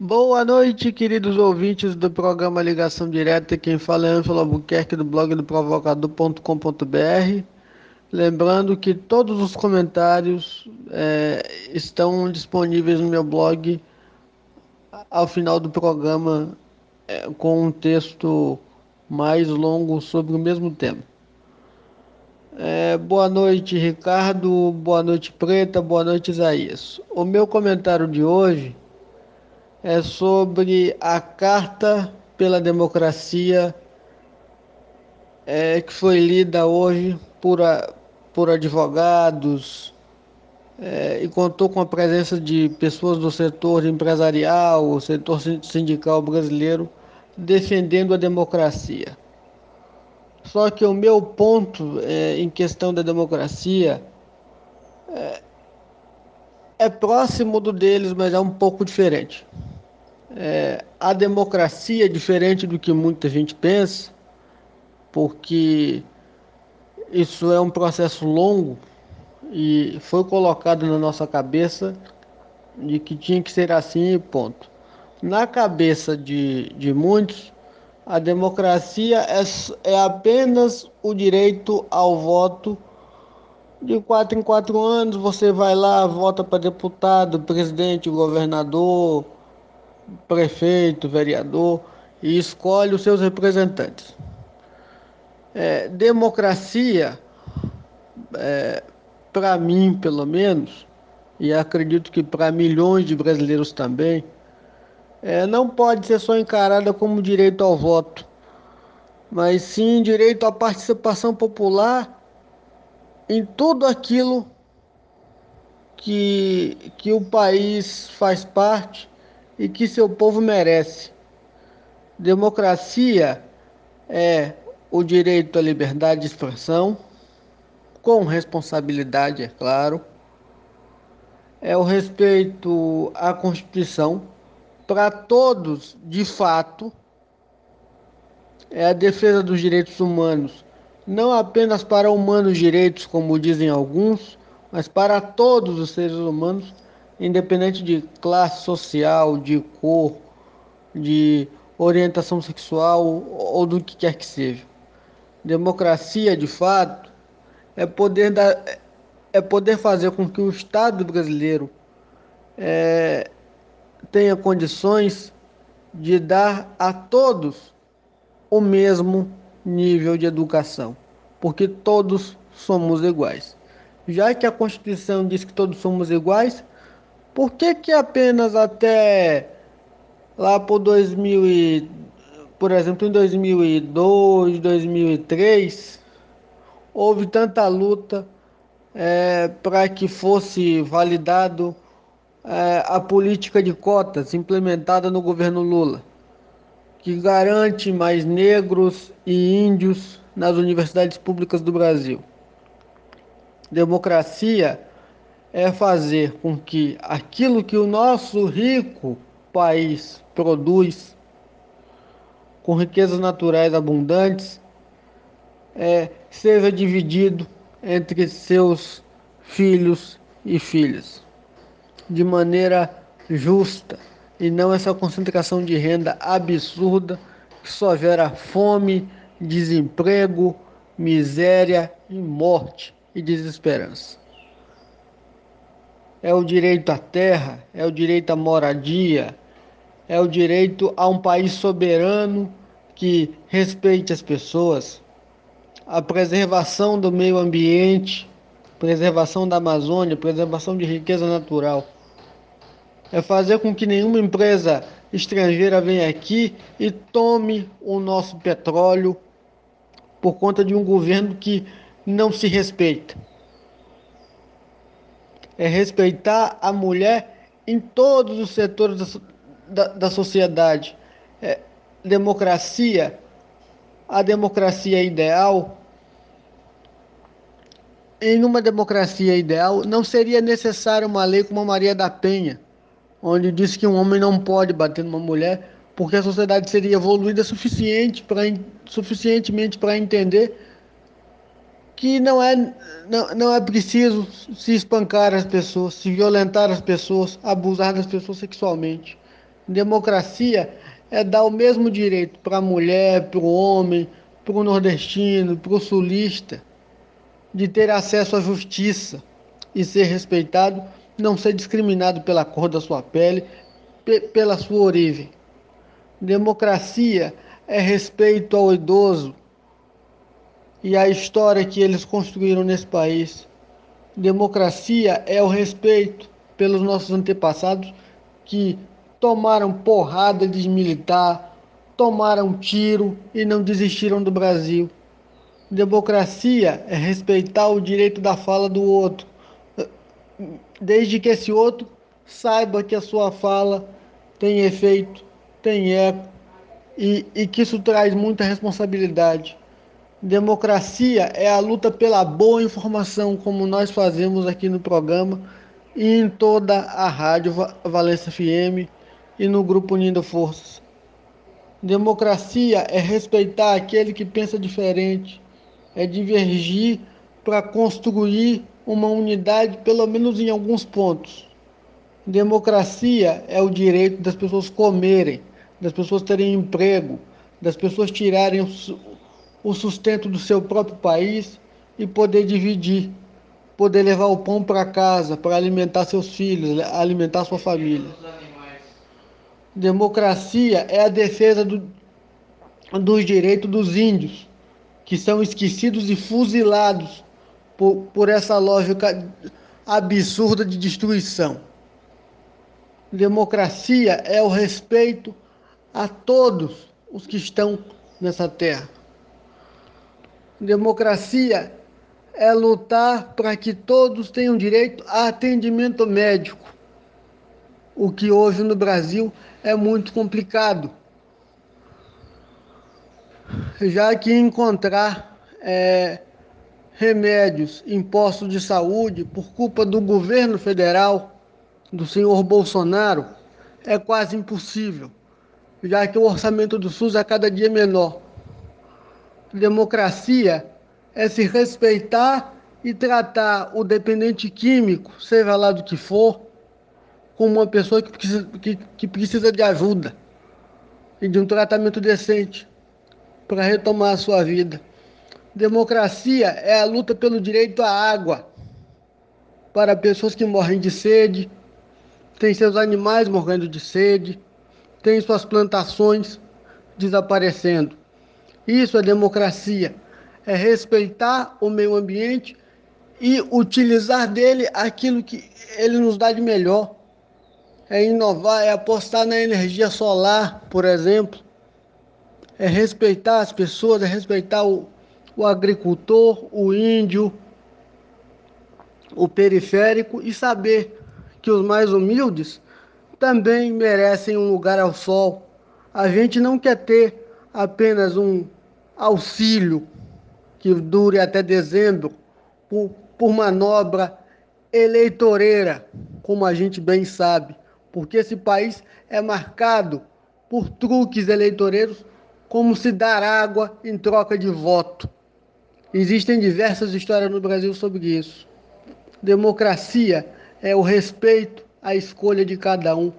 Boa noite, queridos ouvintes do programa Ligação Direta. Quem fala é Ângelo Albuquerque do blog do provocador.com.br. Lembrando que todos os comentários é, estão disponíveis no meu blog ao final do programa é, com um texto mais longo sobre o mesmo tema. É, boa noite, Ricardo. Boa noite, Preta. Boa noite, Isaías. O meu comentário de hoje é sobre a Carta pela Democracia é, que foi lida hoje por, a, por advogados é, e contou com a presença de pessoas do setor empresarial, setor sindical brasileiro, defendendo a democracia. Só que o meu ponto é, em questão da democracia é, é próximo do deles, mas é um pouco diferente. É, a democracia é diferente do que muita gente pensa, porque isso é um processo longo e foi colocado na nossa cabeça de que tinha que ser assim e ponto. Na cabeça de, de muitos, a democracia é, é apenas o direito ao voto de quatro em quatro anos. Você vai lá, vota para deputado, presidente, governador, prefeito, vereador e escolhe os seus representantes. É, democracia, é, para mim pelo menos, e acredito que para milhões de brasileiros também, é, não pode ser só encarada como direito ao voto, mas sim direito à participação popular em tudo aquilo que, que o país faz parte e que seu povo merece. Democracia é o direito à liberdade de expressão, com responsabilidade, é claro. É o respeito à Constituição para todos, de fato, é a defesa dos direitos humanos, não apenas para humanos direitos, como dizem alguns, mas para todos os seres humanos, independente de classe social, de cor, de orientação sexual ou do que quer que seja. Democracia, de fato, é poder, dar, é poder fazer com que o Estado brasileiro é, tenha condições de dar a todos o mesmo nível de educação, porque todos somos iguais. Já que a Constituição diz que todos somos iguais, por que que apenas até lá por 2000 e, por exemplo, em 2002, 2003, houve tanta luta é, para que fosse validado é, a política de cotas implementada no governo Lula, que garante mais negros e índios nas universidades públicas do Brasil. Democracia é fazer com que aquilo que o nosso rico país produz, com riquezas naturais abundantes, é, seja dividido entre seus filhos e filhas de maneira justa e não essa concentração de renda absurda que só gera fome, desemprego, miséria e morte e desesperança. É o direito à terra, é o direito à moradia, é o direito a um país soberano que respeite as pessoas, a preservação do meio ambiente, preservação da Amazônia, preservação de riqueza natural é fazer com que nenhuma empresa estrangeira venha aqui e tome o nosso petróleo por conta de um governo que não se respeita. É respeitar a mulher em todos os setores da, da, da sociedade. É, democracia, a democracia ideal. Em uma democracia ideal, não seria necessária uma lei como a Maria da Penha onde diz que um homem não pode bater numa mulher porque a sociedade seria evoluída suficiente para suficientemente para entender que não é não, não é preciso se espancar as pessoas, se violentar as pessoas, abusar das pessoas sexualmente. Democracia é dar o mesmo direito para a mulher, para o homem, para o nordestino, para o sulista, de ter acesso à justiça e ser respeitado, não ser discriminado pela cor da sua pele, pela sua origem. Democracia é respeito ao idoso e à história que eles construíram nesse país. Democracia é o respeito pelos nossos antepassados que tomaram porrada de militar, tomaram tiro e não desistiram do Brasil. Democracia é respeitar o direito da fala do outro, desde que esse outro saiba que a sua fala tem efeito, tem eco e, e que isso traz muita responsabilidade. Democracia é a luta pela boa informação, como nós fazemos aqui no programa e em toda a rádio Valência FM e no grupo Unindo Forças. Democracia é respeitar aquele que pensa diferente, é divergir para construir uma unidade, pelo menos em alguns pontos. Democracia é o direito das pessoas comerem, das pessoas terem emprego, das pessoas tirarem o sustento do seu próprio país e poder dividir, poder levar o pão para casa, para alimentar seus filhos, alimentar sua família. Democracia é a defesa do, dos direitos dos índios, que são esquecidos e fuzilados por, por essa lógica absurda de destruição. Democracia é o respeito a todos os que estão nessa terra. Democracia é lutar para que todos tenham direito a atendimento médico, o que hoje no Brasil é muito complicado, já que encontrar é, remédios em postos de saúde por culpa do governo federal, do senhor Bolsonaro, é quase impossível, já que o orçamento do SUS é cada dia menor. Democracia é se respeitar e tratar o dependente químico, seja lá do que for, como uma pessoa que precisa, que, que precisa de ajuda e de um tratamento decente para retomar a sua vida. Democracia é a luta pelo direito à água para pessoas que morrem de sede, têm seus animais morrendo de sede, têm suas plantações desaparecendo. Isso é democracia, é respeitar o meio ambiente e utilizar dele aquilo que ele nos dá de melhor. É inovar, é apostar na energia solar, por exemplo. É respeitar as pessoas, é respeitar o, o agricultor, o índio, o periférico e saber que os mais humildes também merecem um lugar ao sol. A gente não quer ter apenas um auxílio que dure até dezembro por, por manobra eleitoreira, como a gente bem sabe, porque esse país é marcado por truques eleitoreiros, como se dar água em troca de voto. Existem diversas histórias no Brasil sobre isso. Democracia é o respeito à escolha de cada um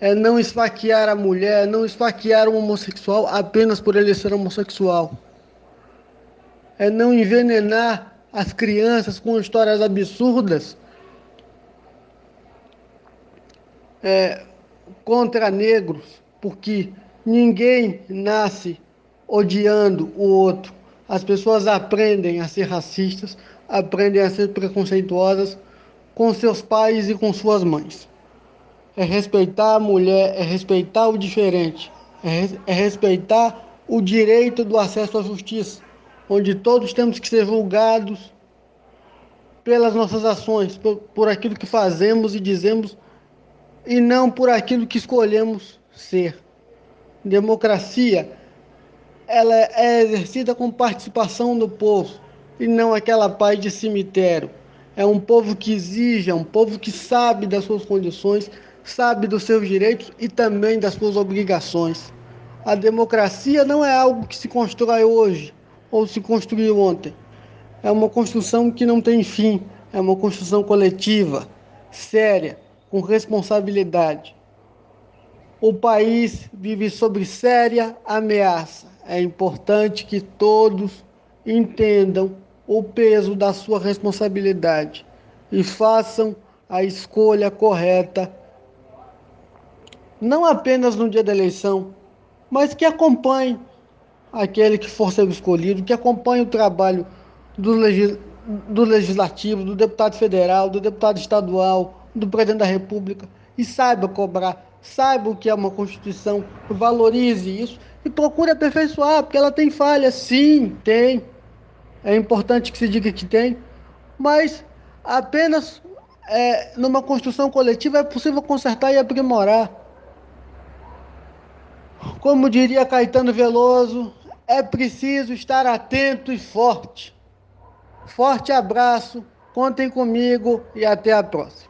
é não esfaquear a mulher, não esfaquear um homossexual apenas por ele ser homossexual. É não envenenar as crianças com histórias absurdas é, contra negros, porque ninguém nasce odiando o outro. As pessoas aprendem a ser racistas, aprendem a ser preconceituosas com seus pais e com suas mães é respeitar a mulher, é respeitar o diferente, é, é respeitar o direito do acesso à justiça, onde todos temos que ser julgados pelas nossas ações, por, por aquilo que fazemos e dizemos, e não por aquilo que escolhemos ser. Democracia, ela é exercida com participação do povo, e não aquela paz de cemitério. É um povo que exige, é um povo que sabe das suas condições, sabe dos seus direitos e também das suas obrigações. A democracia não é algo que se constrói hoje ou se construiu ontem. É uma construção que não tem fim, é uma construção coletiva, séria, com responsabilidade. O país vive sob séria ameaça. É importante que todos entendam o peso da sua responsabilidade e façam a escolha correta, não apenas no dia da eleição, mas que acompanhe aquele que for ser escolhido, que acompanhe o trabalho do, legis do legislativo, do deputado federal, do deputado estadual, do presidente da república e saiba cobrar, saiba o que é uma constituição, valorize isso e procure aperfeiçoar, porque ela tem falhas, sim, tem. É importante que se diga que tem, mas apenas é, numa construção coletiva é possível consertar e aprimorar. Como diria Caetano Veloso, é preciso estar atento e forte. Forte abraço, contem comigo e até a próxima.